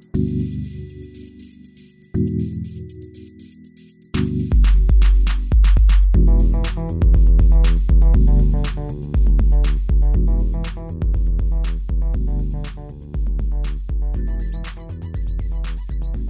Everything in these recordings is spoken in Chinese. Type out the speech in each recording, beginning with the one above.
Thank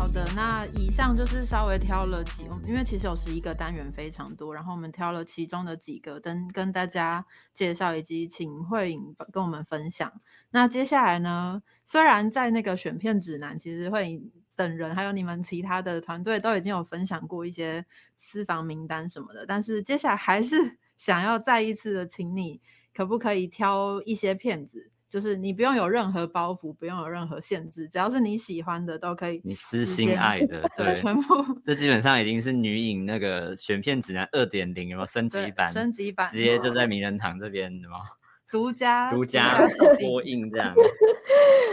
好的，那以上就是稍微挑了几，因为其实有十一个单元非常多，然后我们挑了其中的几个，跟跟大家介绍，以及请慧颖跟我们分享。那接下来呢，虽然在那个选片指南，其实慧颖等人还有你们其他的团队都已经有分享过一些私房名单什么的，但是接下来还是想要再一次的，请你可不可以挑一些片子？就是你不用有任何包袱，不用有任何限制，只要是你喜欢的都可以。你私心爱的，对，全部。这基本上已经是女影那个选片指南二点零，有没有升级版？升级版，直接就在名人堂这边，什么 独家独家 播映这样。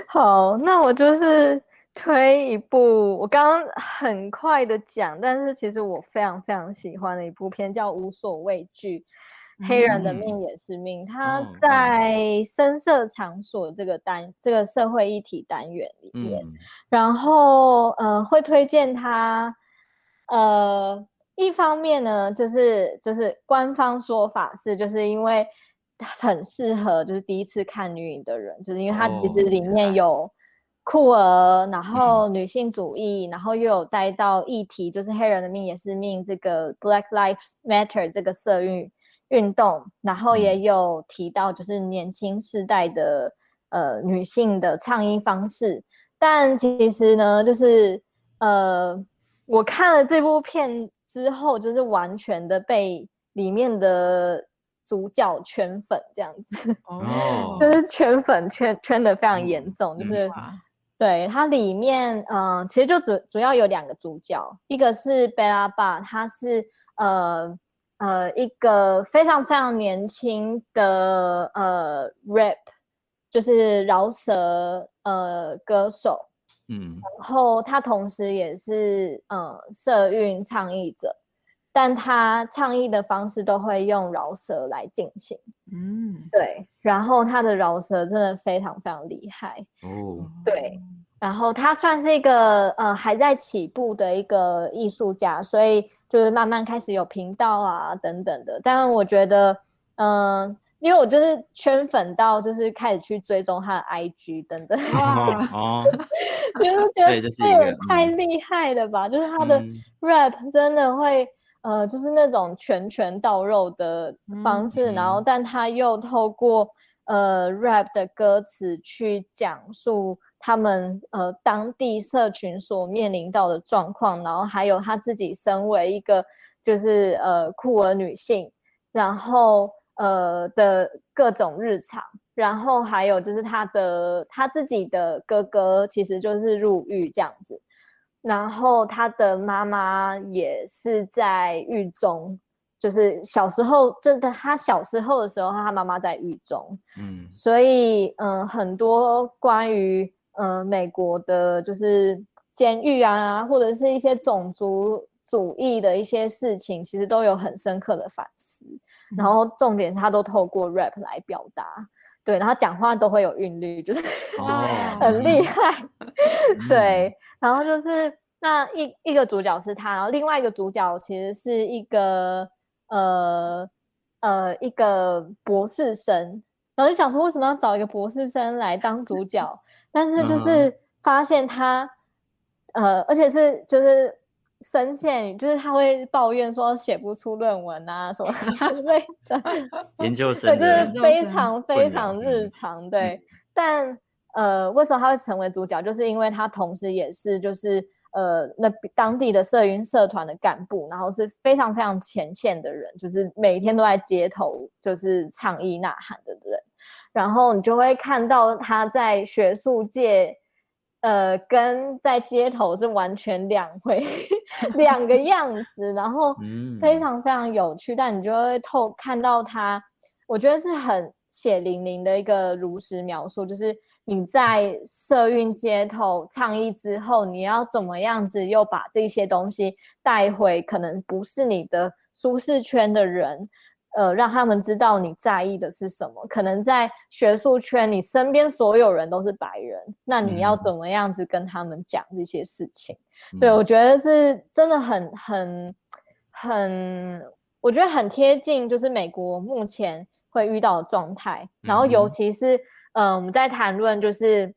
好，那我就是推一部，我刚刚很快的讲，但是其实我非常非常喜欢的一部片，叫《无所畏惧》。黑人的命也是命，他在深色场所这个单这个社会议题单元里面，然后呃会推荐他，呃一方面呢就是就是官方说法是就是因为很适合就是第一次看女影的人，就是因为它其实里面有酷儿，然后女性主义，然后又有带到议题，就是黑人的命也是命这个 Black Lives Matter 这个色域。运动，然后也有提到，就是年轻世代的呃女性的倡议方式。但其实呢，就是呃，我看了这部片之后，就是完全的被里面的主角圈粉，这样子，哦，就是圈粉圈圈的非常严重。就是对它里面，嗯，其实就主主要有两个主角，一个是贝拉巴，他是呃。呃，一个非常非常年轻的呃 rap，就是饶舌呃歌手，嗯，然后他同时也是呃社运倡议者，但他倡议的方式都会用饶舌来进行，嗯，对，然后他的饶舌真的非常非常厉害哦，对，然后他算是一个呃还在起步的一个艺术家，所以。就是慢慢开始有频道啊等等的，但我觉得，嗯，因为我就是圈粉到，就是开始去追踪他的 IG 等等，哦，就是觉得这也太厉害了吧！就是他的 rap 真的会，呃，就是那种拳拳到肉的方式，然后但他又透过呃 rap 的歌词去讲述。他们呃当地社群所面临到的状况，然后还有他自己身为一个就是呃酷儿女性，然后呃的各种日常，然后还有就是他的他自己的哥哥其实就是入狱这样子，然后他的妈妈也是在狱中，就是小时候真的他小时候的时候，他妈妈在狱中，嗯，所以嗯很多关于。呃，美国的就是监狱啊，或者是一些种族主义的一些事情，其实都有很深刻的反思。然后重点是他都透过 rap 来表达，对，然后讲话都会有韵律，就是 很厉害。对，然后就是那一一个主角是他，然后另外一个主角其实是一个呃呃一个博士生。然后就想说，为什么要找一个博士生来当主角？但是就是发现他，呃，而且是就是深陷，就是他会抱怨说写不出论文啊什么之 类的。研究生对，就是非常非常日常。对，但呃，为什么他会成为主角？就是因为他同时也是就是呃那当地的社运社团的干部，然后是非常非常前线的人，就是每天都在街头就是倡议呐喊的人。然后你就会看到他在学术界，呃，跟在街头是完全两回 两个样子，然后非常非常有趣。但你就会透看到他，我觉得是很血淋淋的一个如实描述，就是你在社运街头倡议之后，你要怎么样子又把这些东西带回可能不是你的舒适圈的人。呃，让他们知道你在意的是什么。可能在学术圈，你身边所有人都是白人，那你要嗯怎么样子跟他们讲这些事情？对，我觉得是真的很很很，我觉得很贴近，就是美国目前会遇到的状态。然后尤其是，嗯、我们在谈论就是，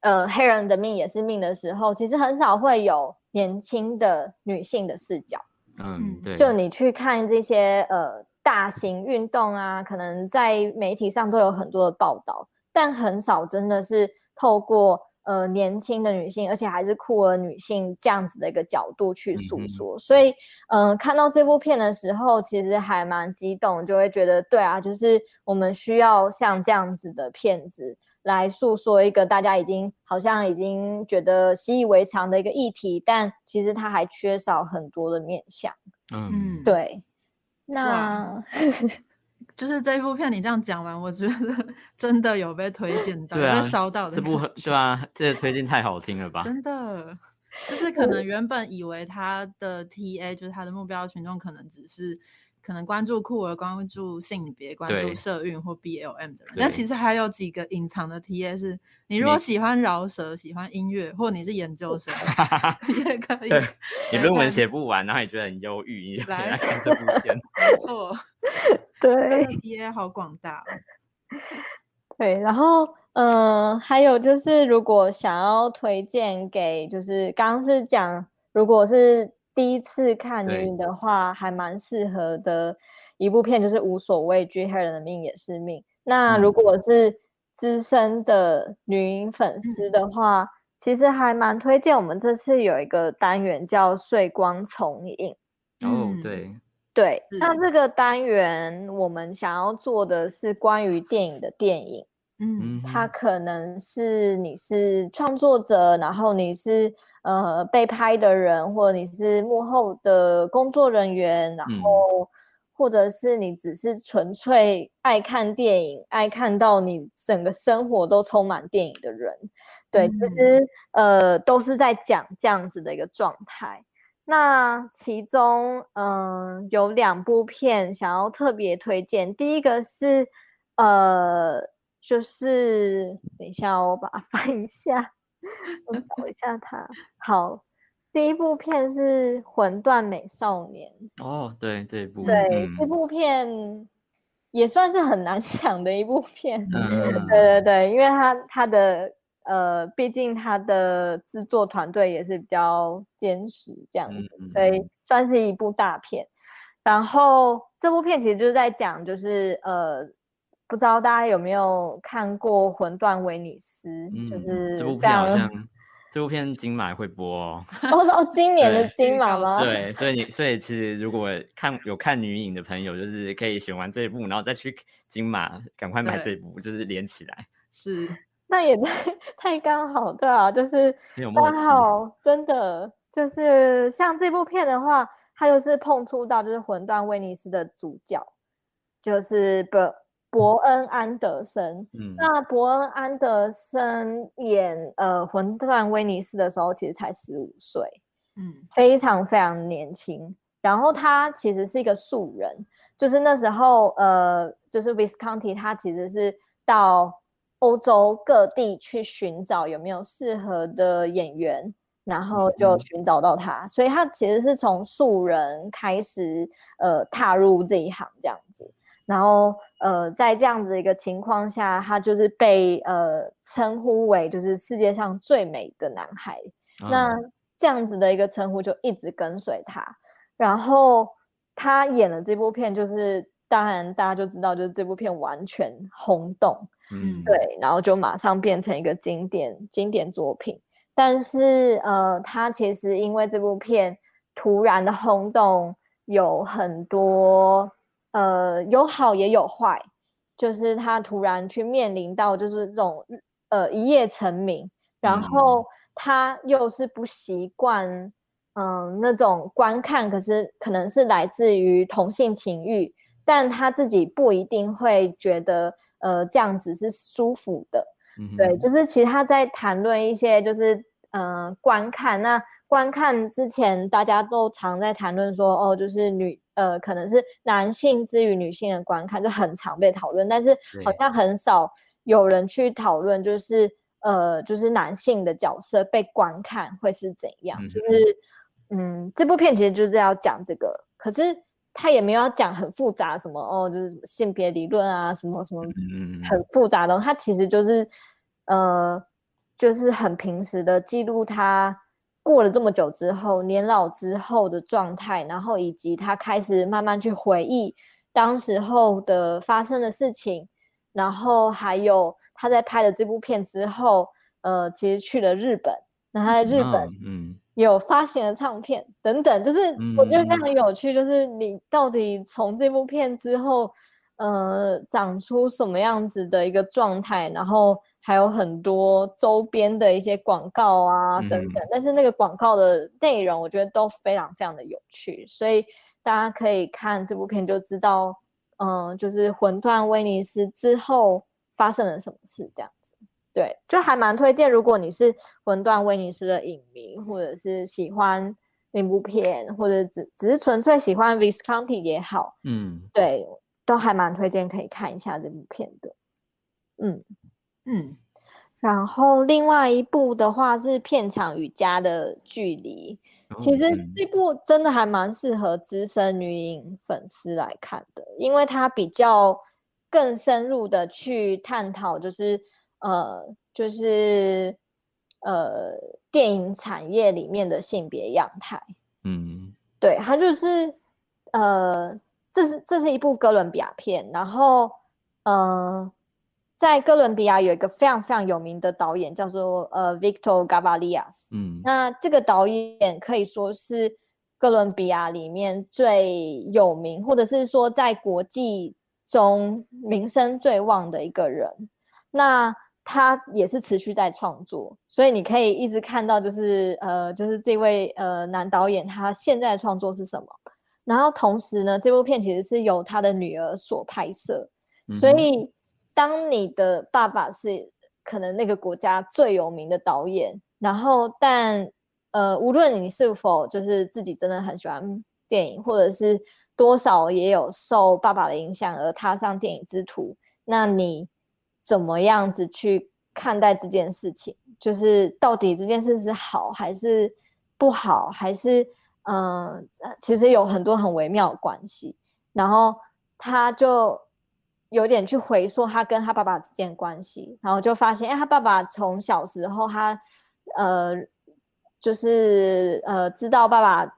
呃，黑人的命也是命的时候，其实很少会有年轻的女性的视角。嗯，对，就你去看这些呃大型运动啊，可能在媒体上都有很多的报道，但很少真的是透过呃年轻的女性，而且还是酷儿女性这样子的一个角度去诉说。所以，嗯、看到这部片的时候，其实还蛮激动，就会觉得对啊，就是我们需要像这样子的片子。来诉说一个大家已经好像已经觉得习以为常的一个议题，但其实它还缺少很多的面向。嗯，嗯，，对，那 就是这一部片你这样讲完，我觉得 真的有被推荐到，对啊有被烧到的这部感觉很对啊，这个推荐太好听了 吧？真的，就是可能原本以为他的 TA 就是他的目标群众，可能只是可能关注酷儿、关注性别、关注对社运或 BLM 的人，但其实还有几个隐藏的 TA 是，你如果喜欢饶舌、喜欢音乐，或你是研究生 也可以，你论文写不完，然后你觉得很忧郁，你就可以来来看这部片。没错，对 TA 好广大哦。对，然后嗯、呃还有就是，如果想要推荐给，就是刚刚是讲，如果是第一次看女影的话，还蛮适合的一部片，就是《无所畏惧，黑人的命也是命》。那如嗯。果是资深的女影粉丝的话，其实还蛮推荐我们这次有一个单元叫“睡光重影”。哦，嗯对，对，那这个单元我们想要做的是关于电影的电影，嗯嗯哼，它可能是你是创作者，然后你是呃被拍的人，或者你是幕后的工作人员，然嗯后或者是你只是纯粹爱看电影，爱看到你整个生活都充满电影的人，对，其嗯实呃都是在讲这样子的一个状态。那其中，嗯、有两部片想要特别推荐。第一个是，呃，就是等一下哦，我把它 翻一下，我找一下它。好，第一部片是《魂断美少年》。哦，对这一部，对，嗯这部片也算是很难 讲的一部片。嗯，对对对，因为它它的呃，毕竟它的制作团队也是比较坚实这样子，嗯所以算是一部大片。然后这部片其实就是在讲，就是呃，不知道大家有没有看过《魂断威尼斯》，就嗯是这部片好像这部片金马会播哦。哦哦，今年的金马吗？对，所以你所以其实如果看有看女影的朋友，就是可以选完这一部，然后再去金马赶快买这一部，就是连起来，是，那也太太刚好，对啊，就是很有默刚契。好，真的就是像这部片的话，它就是碰触到就是《魂断威尼斯》的主角，就是伯伯恩安德森。嗯，那伯恩安德森演呃《魂断威尼斯》的时候，其实才十五岁，嗯非常非常年轻。然后他其实是一个素人，就是那时候呃，就是 Visconti 他其实是到欧洲各地去寻找有没有适合的演员，然后就嗯寻找到他，所以他其实是从素人开始呃踏入这一行这样子。然后呃，在这样子一个情况下，他就是被呃称呼为就是世界上最美的男孩。那嗯这样子的一个称呼就一直跟随他。然后他演的这部片，就是当然大家就知道，就是这部片完全轰动，嗯，对，然后就马上变成一个经典经典作品。但是呃，他其实因为这部片突然的轰动，有很多呃有好也有坏，就是他突然去面临到就是这种呃一夜成名，然嗯后他又是不习惯嗯、那种观看，可是可能是来自于同性情欲，但他自己不一定会觉得呃这样子是舒服的。嗯对，就是其实他在谈论一些就是呃观看，那观看之前大家都常在谈论说哦，就是女呃，可能是男性之于女性的观看，就很常被讨论，但是好像很少有人去讨论，就是呃，就是男性的角色被观看会是怎样，嗯就是嗯，这部片其实就是要讲这个，可是他也没有要讲很复杂什么哦，就是什么性别理论啊，什么什么嗯，很复杂的东西，它其实就是呃，就是很平时的记录他过了这么久之后，年老之后的状态，然后以及他开始慢慢去回忆当时候的发生的事情，然后还有他在拍了这部片之后，呃，其实去了日本，那他在日本嗯嗯。有发行了唱片等等，就是我觉得非嗯常有趣，就是你到底从这部片之后，呃，长出什么样子的一个状态，然后还有很多周边的一些广告啊等等，但是那个广告的内容，我觉得都非常非常的有趣，所以大家可以看这部片就知道，嗯、就是魂断威尼斯之后发生了什么事，这样子。对，就还蛮推荐。如果你是魂断威尼斯的影迷，或者是喜欢那部片，或者只只是纯粹喜欢 Visconti 也好，嗯对，都还蛮推荐可以看一下这部片的。嗯，嗯，然后另外一部的话是片场与家的距离，其实嗯这部真的还蛮适合资深女影粉丝来看的，因为它比较更深入的去探讨，就是呃，就是呃电影产业里面的性别样态。嗯。对，它就是呃，这是这是一部哥伦比亚片，然后呃，在哥伦比亚有一个非常非常有名的导演叫做呃 Victor Gavalias，嗯那这个导演可以说是哥伦比亚里面最有名，或者是说在国际中名声最旺的一个人。那他也是持续在创作，所以你可以一直看到，就是呃，就是这位呃男导演他现在的创作是什么。然后同时呢，这部片其实是由他的女儿所拍摄，所以当你的爸爸是可能那个国家最有名的导演，然后但呃，无论你是否就是自己真的很喜欢电影，或者是多少也有受爸爸的影响而踏上电影之途，那你怎么样子去看待这件事情？就是到底这件事是好还是不好，还是嗯、呃，其实有很多很微妙的关系。然后他就有点去回溯他跟他爸爸之间的关系，然后就发现，哎，他爸爸从小时候他呃，就是呃知道爸爸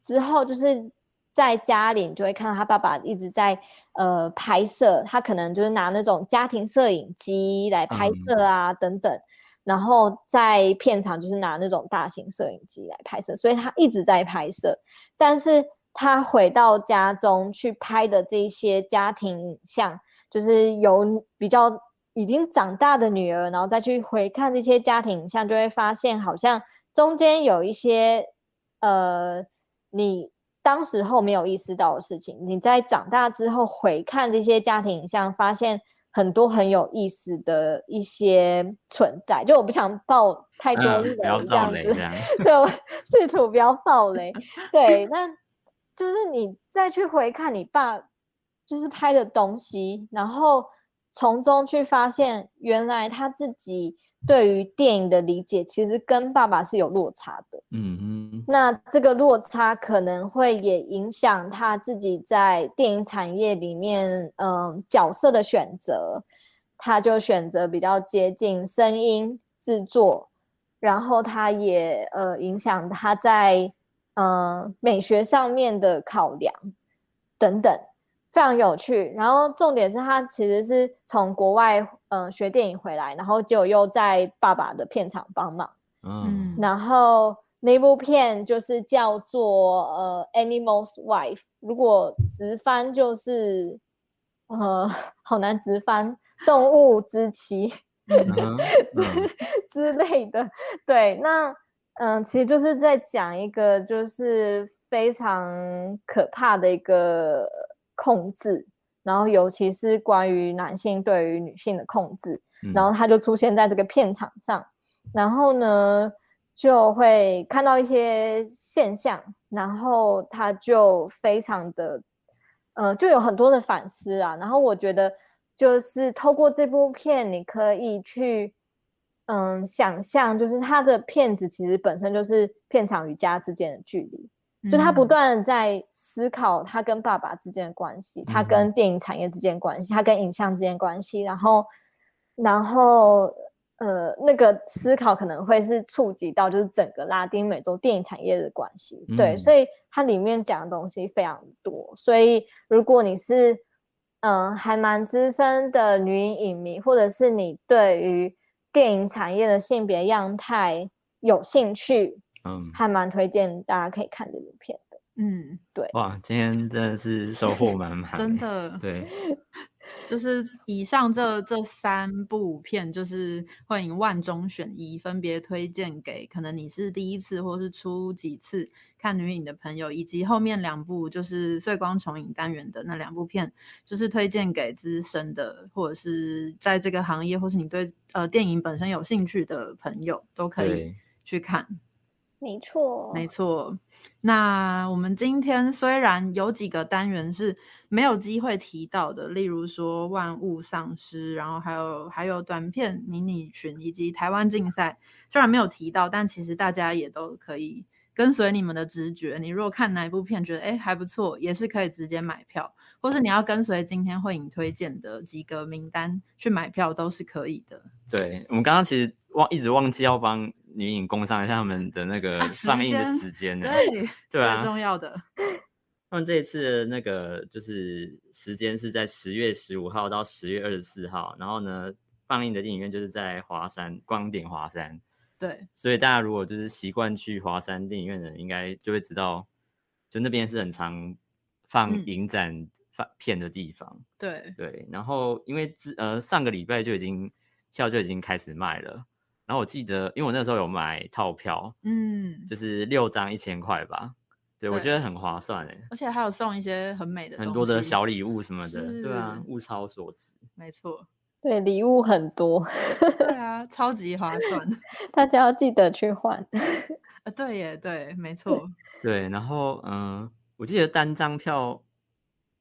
之后，就是在家里你就会看到他爸爸一直在呃拍摄，他可能就是拿那种家庭摄影机来拍嗯摄啊、等等，然后在片场就是拿那种大型摄影机来拍摄，所以他一直在拍摄，但是他回到家中去拍的这些家庭影像，就是由比较已经长大的女儿，然后再去回看这些家庭影像，就会发现好像中间有一些呃，你当时候没有意识到的事情，你在长大之后回看这些家庭影像，发现很多很有意思的一些存在。就我不想爆太多嗯雷这样子，对，我 试图不要爆雷。对，那就是你再去回看你爸就是拍的东西，然后从中去发现，原来他自己对于电影的理解其实跟爸爸是有落差的。嗯嗯那这个落差可能会也影响他自己在电影产业里面，嗯、角色的选择，他就选择比较接近声音制作，然后他也呃影响他在呃美学上面的考量等等，非常有趣。然后重点是他其实是从国外呃学电影回来，然后就又在爸爸的片场帮忙。嗯嗯，然后那部片就是叫做呃《Animal's Wife》，如果直翻就是呃好难直翻，动物之妻之嗯之类的。对，那嗯、其实就是在讲一个就是非常可怕的一个控制，然后尤其是关于男性对于女性的控制。然后嗯他就出现在这个片场上。然后呢，就会看到一些现象，然后他就非常的，呃，就有很多的反思啊。然后我觉得，就是透过这部片，你可以去，嗯，想象，就是他的片子其实本身就是片场与家之间的距离，就他不断的在思考他跟爸爸之间的关系，他跟电影产业之间关系，他跟影像之间关系，然后，然后。呃，那个思考可能会是触及到就是整个拉丁美洲电影产业的关系，对，所以它里面讲的东西非常多。所以如果你是嗯还蛮资深的女影影迷，或者是你对于电影产业的性别样态有兴趣，嗯，还蛮推荐大家可以看这部片的。嗯，对。哇，今天真的是收获满满，真的，对。就是以上这这三部片，就是会影万中选一，分别推荐给可能你是第一次或是初几次看女影的朋友，以及后面两部就是碎光重影单元的那两部片，就是推荐给资深的或者是在这个行业或是你对呃电影本身有兴趣的朋友都可以去看。没错，没错。那我们今天虽然有几个单元是没有机会提到的，例如说万物丧失，然后还有还有短片迷你群以及台湾竞赛，虽然没有提到，但其实大家也都可以跟随你们的直觉。你如果看哪一部片觉得哎还不错，也是可以直接买票，或是你要跟随今天会影推荐的几个名单去买票都是可以的。对我们刚刚其实忘一直忘记要帮。女影供上一下他们的那个上映的时间呢？对，对啊，最重要的。他们这一次那个就是时间是在十月十五号到十月二十四号，然后呢，放映的电影院就是在华山光点华山。对，所以大家如果就是习惯去华山电影院的人，应该就会知道，就那边是很常放影展放片的地方。对对，然后因为之呃上个礼拜就已经票就已经开始卖了。然后我记得，因为我那时候有买套票，嗯，就是六张一千块吧，对我觉得很划算哎，而且还有送一些很美的很多的小礼物什么的，对啊，物超所值，没错，对，礼物很多，对啊，超级划算，大家要记得去换，啊，对耶，对，没错，对，然后嗯，我记得单张票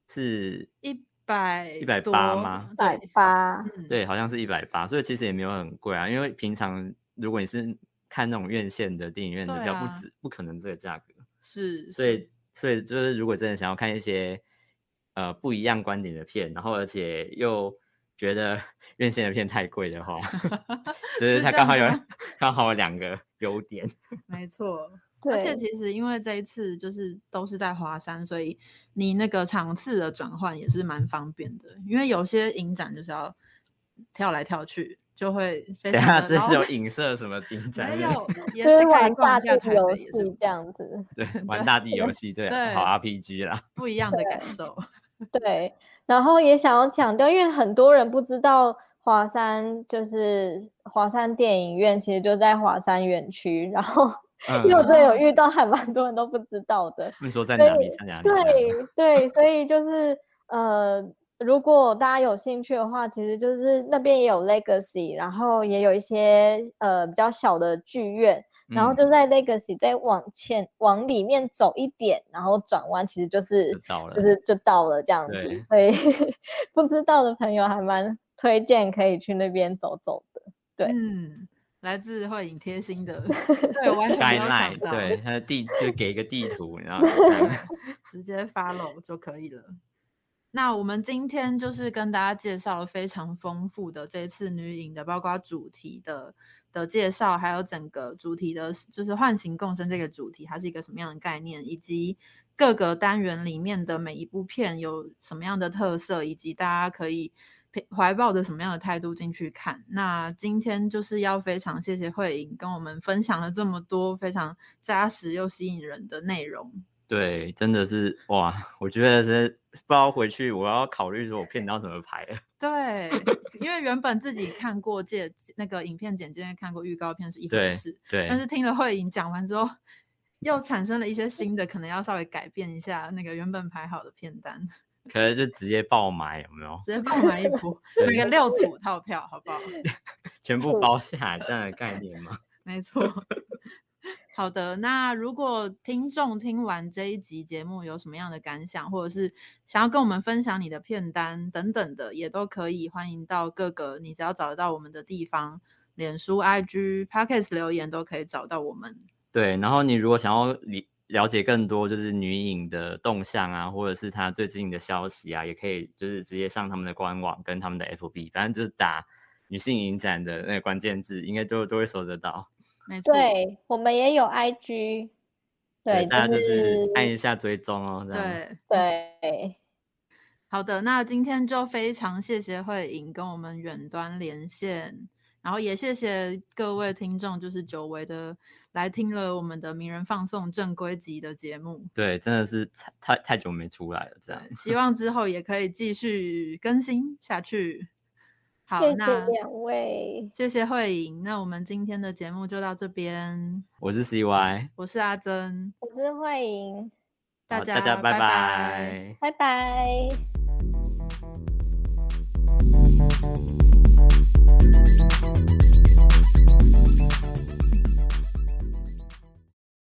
是一。百一百八吗？一百八，对，好像是一百八，所以其实也没有很贵啊。因为平常如果你是看那种院线的电影院的票，不止不可能这个价格。是，所以所以就是如果真的想要看一些呃不一样观点的片，然后而且又觉得 院线的片太贵的话，就是它刚好有刚好有两个优点。没错。而且其实因为这一次就是都是在华山，所以你那个场次的转换也是蛮方便的。因为有些影展就是要跳来跳去，就会 非常。这是有影射什么影展？没有，也是玩大地游戏这样子。对，玩大地游戏，对，好 RPG 啦，不一样的感受。对，然后也想要强调，因为很多人不知道华山就是华山电影院，其实就在华山园区，然后。因为我真的有遇到还蛮多人都不知道的。你说在哪里？在哪里？对对，所以就是呃，如果大家有兴趣的话，其实就是那边也有 Legacy，然后也有一些呃比较小的剧院，然后就在 Legacy 再往前往里面走一点，然后转弯，其实就是就是就到了这样子。所以 不知道的朋友还蛮推荐可以去那边走走的。对，嗯。来自幻影贴心的，对，完全没有想到，对，他的地就给一个地图，然后 直接 follow 就可以了。那我们今天就是跟大家介绍了非常丰富的这次女影的，包括主题的的介绍，还有整个主题的，就是唤醒共生这个主题，它是一个什么样的概念，以及各个单元里面的每一部片有什么样的特色，以及大家可以。怀抱着什么样的态度进去看？那今天就是要非常谢谢慧颖跟我们分享了这么多非常扎实又吸引人的内容。对，真的是哇！我觉得是不知道回去我要考虑说我片要怎么排。对，因为原本自己看过介那个影片简介，看过预告片是一回事，对。但是听了慧颖讲完之后，又产生了一些新的，可能要稍微改变一下那个原本排好的片单。可能就直接爆买，有没有？直接爆买一波，那个六组套票，好不好？全部包下来这样的概念吗？没错。好的，那如果听众听完这一集节目有什么样的感想，或者是想要跟我们分享你的片单等等的，也都可以欢迎到各个你只要找得到我们的地方，脸书、IG、Podcast 留言都可以找到我们。对，然后你如果想要了了解更多就是女影的动向啊，或者是她最近的消息啊，也可以就是直接上他们的官网跟他们的 FB，反正就是打女性影展的那个关键字，应该都都会搜得到。没错，对我们也有 IG，对，大家就就是按一下追踪哦。对，对，好的，那今天就非常谢谢慧颖跟我们远端连线，然后也谢谢各位听众，就是久违的来听了我们的名人放送正规集的节目。对，真的是太太太久没出来了，这样。希望之后也可以继续更新下去。好，谢谢那两位，谢谢慧颖，那我们今天的节目就到这边。我是 CY，我是阿珍，我是慧莹，大家大家拜拜拜拜拜。スパイスパイスパイスパイスパイスパイスパイスパイス。